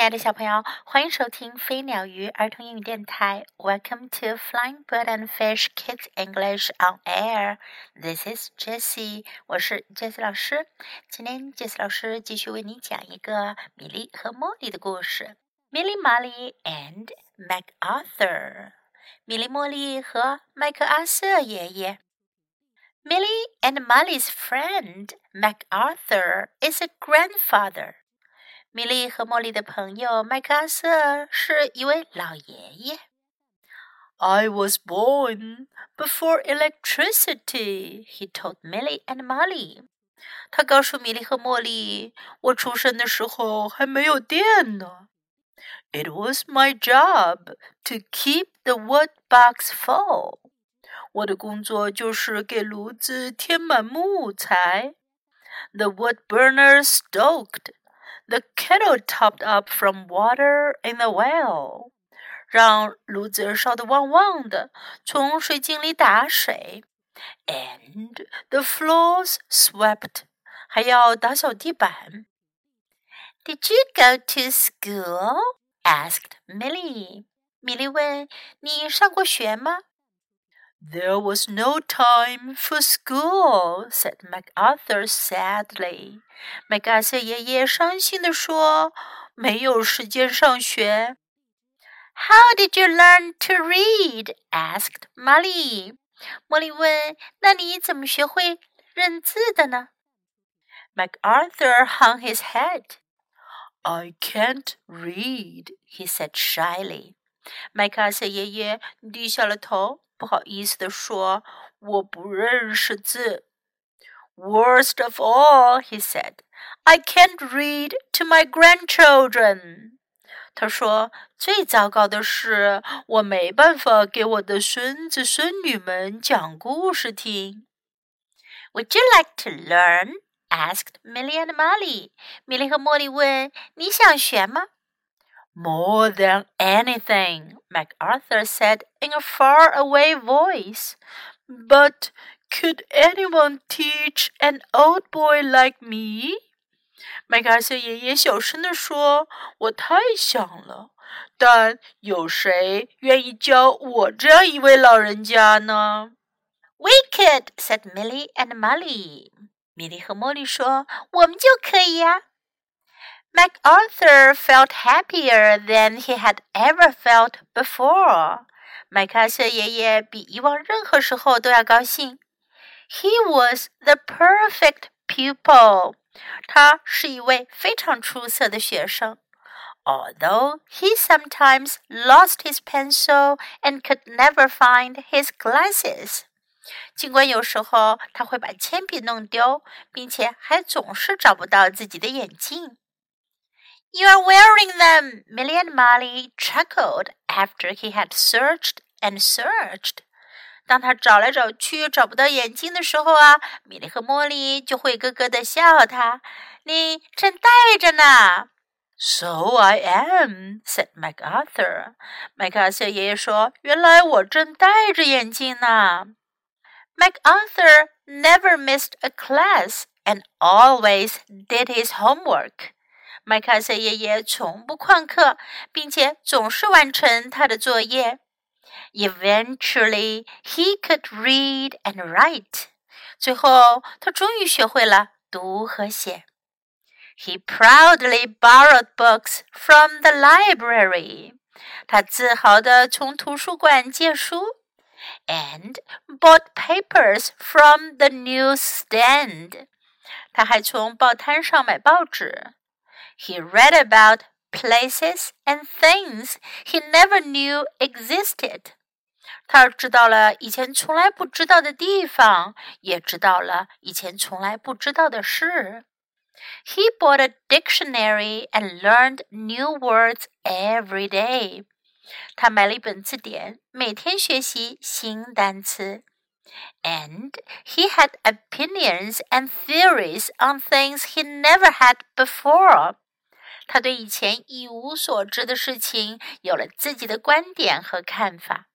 亲爱的小朋友，欢迎收听飞鸟鱼儿童英语电台。Welcome to Flying Bird and Fish Kids English on Air. This is Jessie，我是 Jessie 老师。今天 Jessie 老师继续为你讲一个米莉和茉莉的故事。Millie Molly and MacArthur，米莉茉莉和麦克阿瑟爷爷。Millie and Molly's friend MacArthur is a grandfather. 米莉和茉莉的朋友麦克阿瑟是一位老爷爷。I was born before electricity, he told Milly and Molly. 他告诉米莉和茉莉，我出生的时候还没有电呢。It was my job to keep the wood box full. 我的工作就是给炉子填满木材。The wood burner stoked the kettle topped up from water in the well. well，让炉子烧得旺旺的，从水井里打水。And the floors swept，还要打扫地板。Did you go to school? asked Milly. Milly 问：“你上过学吗？” There was no time for school," said MacArthur sadly. 麦克阿瑟爷爷伤心地说：“没有时间上学。” How did you learn to read? asked Molly. 茉莉问：“那你怎么学会认字的呢？” MacArthur hung his head. I can't read, he said shyly. 麦克阿瑟爷爷低下了头。 不好意思地说：“我不认识字。” Worst of all, he said, "I can't read to my grandchildren." 他说：“最糟糕的是，我没办法给我的孙子孙女们讲故事听。” You like to learn? asked Milly and Molly. 米莉和茉莉问：“你想学吗？” More than anything, MacArthur said in a faraway voice. But could anyone teach an old boy like me? 麦克阿瑟爷爷小声地说：“我太想了，但有谁愿意教我这样一位老人家呢？”“We could,” said Milly and Molly. Molly。米莉和茉莉说：“我们就可以呀、啊。” MacArthur felt happier than he had ever felt before. 麦克阿瑟爷爷比以往任何时候都要高兴。He was the perfect pupil. 他是一位非常出色的学生。Although he sometimes lost his pencil and could never find his glasses. 尽管有时候他会把铅笔弄丢，并且还总是找不到自己的眼镜。 you're wearing them! Milly and Molly chuckled after he had searched and searched. 当他找来找去找不到眼镜的时候啊，米莉和茉莉就会咯咯的笑他。你正戴着呢。So I am," said MacArthur. 麦克阿瑟爷爷说：“原来我正戴着眼镜呢。” MacArthur never missed a class and always did his homework. 麦克瑟爷爷从不旷课，并且总是完成他的作业。Eventually, he could read and write. 最后，他终于学会了读和写。He proudly borrowed books from the library. 他自豪地从图书馆借书。And bought papers from the newsstand. 他还从报摊上买报纸。 he read about places and things he never knew existed. 他知道了以前从来不知道的地方，也知道了以前从来不知道的事。He bought a dictionary and learned new words every day. 他买了一本字典，每天学习新单词。 And he had opinions and theories on things he never had before. 他对以前一无所知的事情有了自己的观点和看法。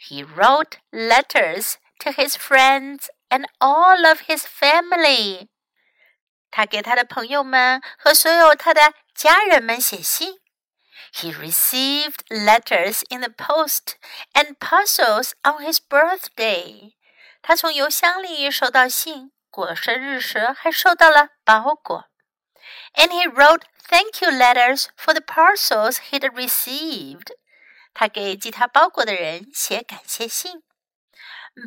He wrote letters to his friends and all of his family. 他给他的朋友们和所有他的家人们写信。 He received letters in the post and puzzles on his birthday. 他从邮箱里收到信，过生日时还收到了包裹。And he wrote thank you letters for the parcels he'd received. 他给寄他包裹的人写感谢信。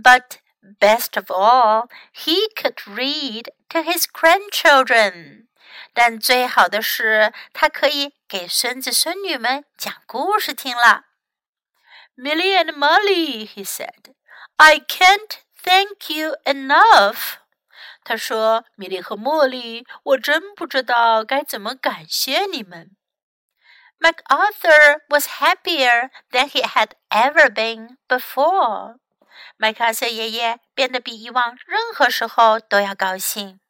But best of all, he could read to his grandchildren. 但最好的是，他可以 给孙子孙女们讲故事听了。Millie and Molly, he said, I can't thank you enough. 他说：“米莉和茉莉，我真不知道该怎么感谢你们。” MacArthur was happier than he had ever been before. 麦克阿瑟爷爷变得比以往任何时候都要高兴。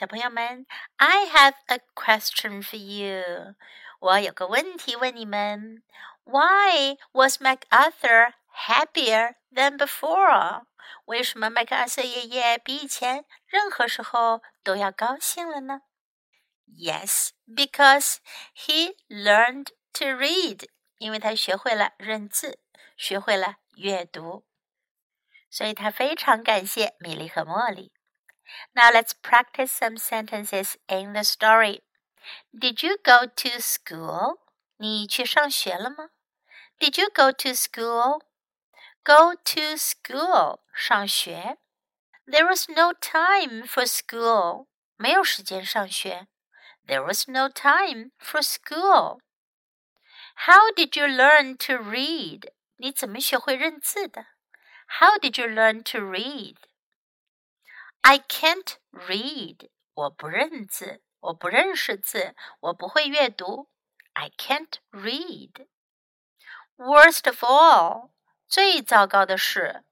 小朋友们，I have a question for you。我有个问题问你们：Why was MacArthur happier than before？为什么麦克阿瑟爷爷比以前任何时候都要高兴了呢？Yes, because he learned to read。因为他学会了认字，学会了阅读，所以他非常感谢米莉和茉莉。 Now let's practice some sentences in the story. Did you go to school? 你去上学了吗？Did you go to school? Go to school 上学。There was no time for school 没有时间上学。There was no time for school. How did you learn to read? 你怎么学会认字的？How did you learn to read? I can't read. 我不认字，我不认识字，我不会阅读。I can't read. Worst of all. 最糟糕的是，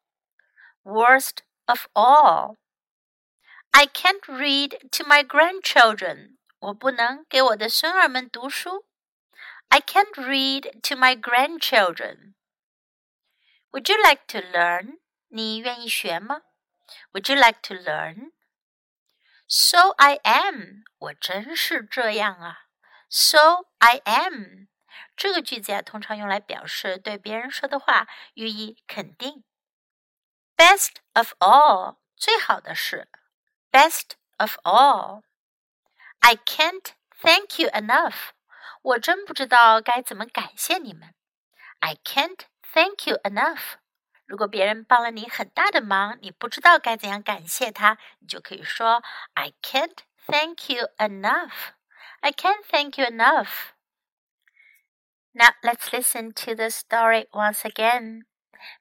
worst of all。I can't read to my grandchildren。我不能给我的孙儿们读书。I can't read to my grandchildren. Would you like to learn? 你愿意学吗 ？Would you like to learn? So I am. 我真是这样啊。So I am. 这个句子呀，通常用来表示对别人说的话予以肯定。Best of all，最好的是。Best of all，I can't thank you enough。我真不知道该怎么感谢你们。I can't thank you enough。 如果别人帮了你很大的忙，你不知道该怎样感谢他，你就可以说 "I can't thank you enough." I can't thank you enough. Now let's listen to the story once again.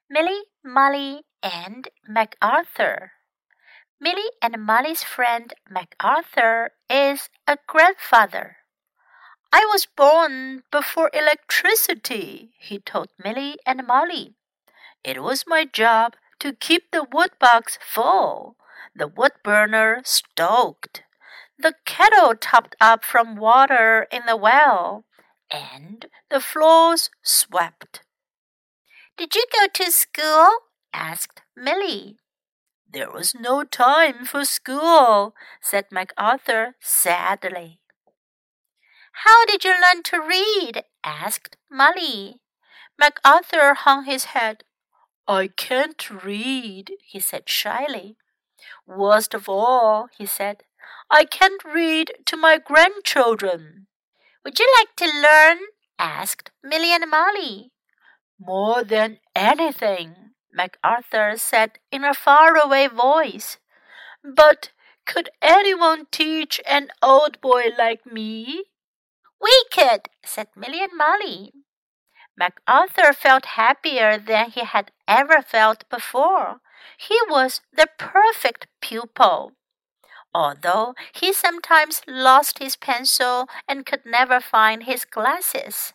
Milly, Molly, and MacArthur. Milly and Molly's friend MacArthur is a grandfather. I was born before electricity, he told Milly and Molly. It was my job to keep the wood box full, the wood burner stoked, the kettle topped up from water in the well, and the floors swept. Did you go to school? asked Milly. There was no time for school, said MacArthur sadly. How did you learn to read? asked Molly. MacArthur hung his head. I can't read, he said shyly. Worst of all, he said, I can't read to my grandchildren. Would you like to learn? asked Milly and Molly. More than anything, MacArthur said in a faraway voice. But could anyone teach an old boy like me? We could, said Milly and Molly. MacArthur felt happier than he had ever felt before. He was the perfect pupil although he sometimes lost his pencil and could never find his glasses.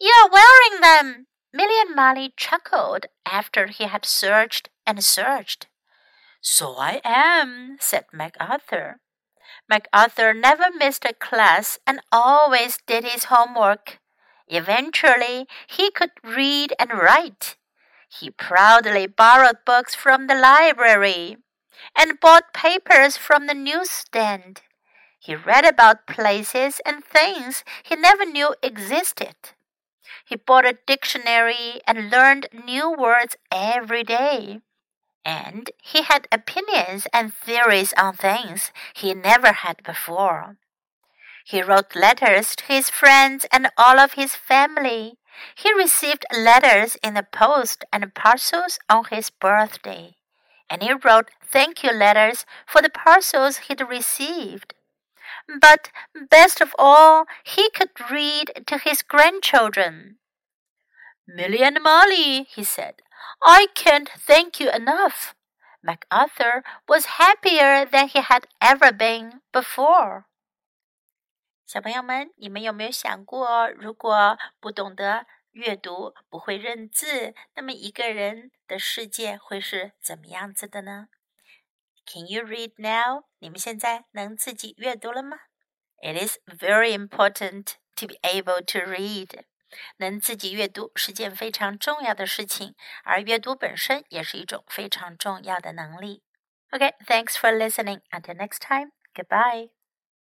You're wearing them! Milly and Molly chuckled after he had searched and searched. So I am, said MacArthur. MacArthur never missed a class and always did his homework. Eventually, he could read and write. He proudly borrowed books from the library and bought papers from the newsstand. He read about places and things he never knew existed. He bought a dictionary and learned new words every day. And he had opinions and theories on things he never had before. He wrote letters to his friends and all of his family. He received letters in the post and parcels on his birthday. And he wrote thank you letters for the parcels he'd received. But best of all, he could read to his grandchildren. Milly and Molly, he said, I can't thank you enough. MacArthur was happier than he had ever been before. 小朋友们，你们有没有想过，如果不懂得阅读，不会认字，那么一个人的世界会是怎么样子的呢？can you read now? 你们现在能自己阅读了吗？It is very important to be able to read. 能自己阅读是件非常重要的事情，而阅读本身也是一种非常重要的能力。OK，thanks for listening. Until next time, goodbye.